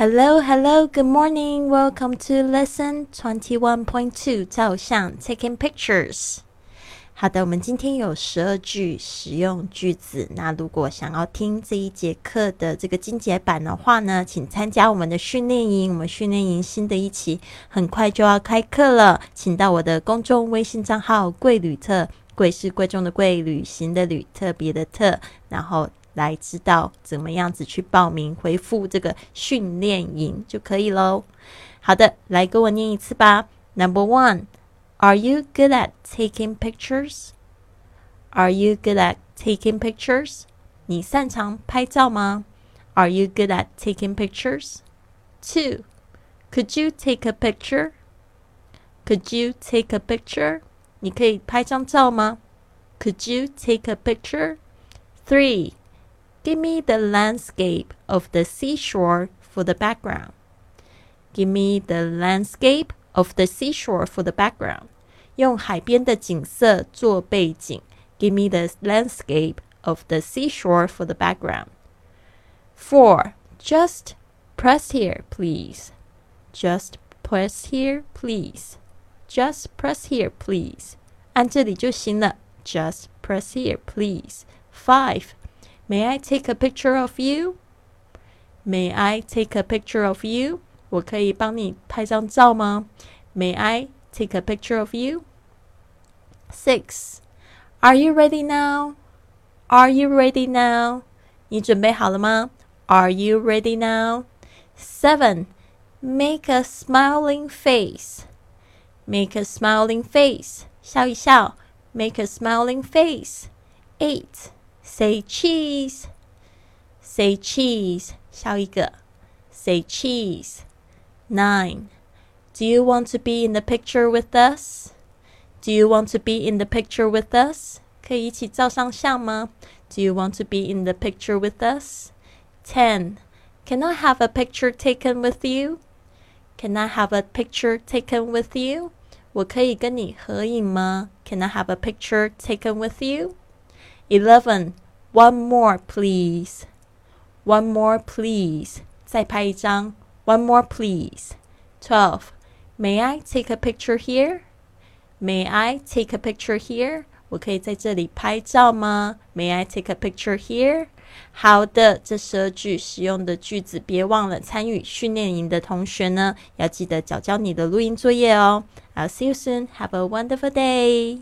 Hello, hello, good morning. Welcome to lesson twenty-one point two. 照相 taking pictures. 好的，我们今天有十二句实用句子。那如果想要听这一节课的这个精简版的话呢，请参加我们的训练营。我们训练营新的一期很快就要开课了，请到我的公众微信账号“贵旅特”，贵是贵重的贵，旅行的旅，特别的特，然后。来知道怎么样子去报名，回复这个训练营就可以喽。好的，来跟我念一次吧。Number one, Are you good at taking pictures? Are you good at taking pictures? 你擅长拍照吗？Are you good at taking pictures? Two, Could you take a picture? Could you take a picture? 你可以拍张照吗？Could you take a picture? Three. Give me the landscape of the seashore for the background. Give me the landscape of the seashore for the background. 用海边的景色做背景。Give me the landscape of the seashore for the background. Four. Just press here, please. Just press here, please. Just press here, please. 按这里就行了。Just press here, please. Five. May I take a picture of you? May I take a picture of you? 我可以帮你拍张照吗？May I take a picture of you? Six. Are you ready now? Are you ready now? 你准备好了吗？Are you ready now? Seven. Make a smiling face. Make a smiling face. 笑一笑。Make a smiling face. Eight. Say cheese. Say cheese. 笑一个。Say cheese. Nine. Do you want to be in the picture with us? Do you want to be in the picture with us? 可以一起照上相吗？Do you want to be in the picture with us? Ten. Can I have a picture taken with you? Can I have a picture taken with you? 我可以跟你合影吗？Can I have a picture taken with you? Eleven. One more, please. One more, please. 再拍一张。One more, please. Twelve. May I take a picture here? May I take a picture here? 我可以在这里拍照吗？May I take a picture here? 好的，这十二句实用的句子，别忘了参与训练营的同学呢，要记得交交你的录音作业哦。I'll see you soon. Have a wonderful day.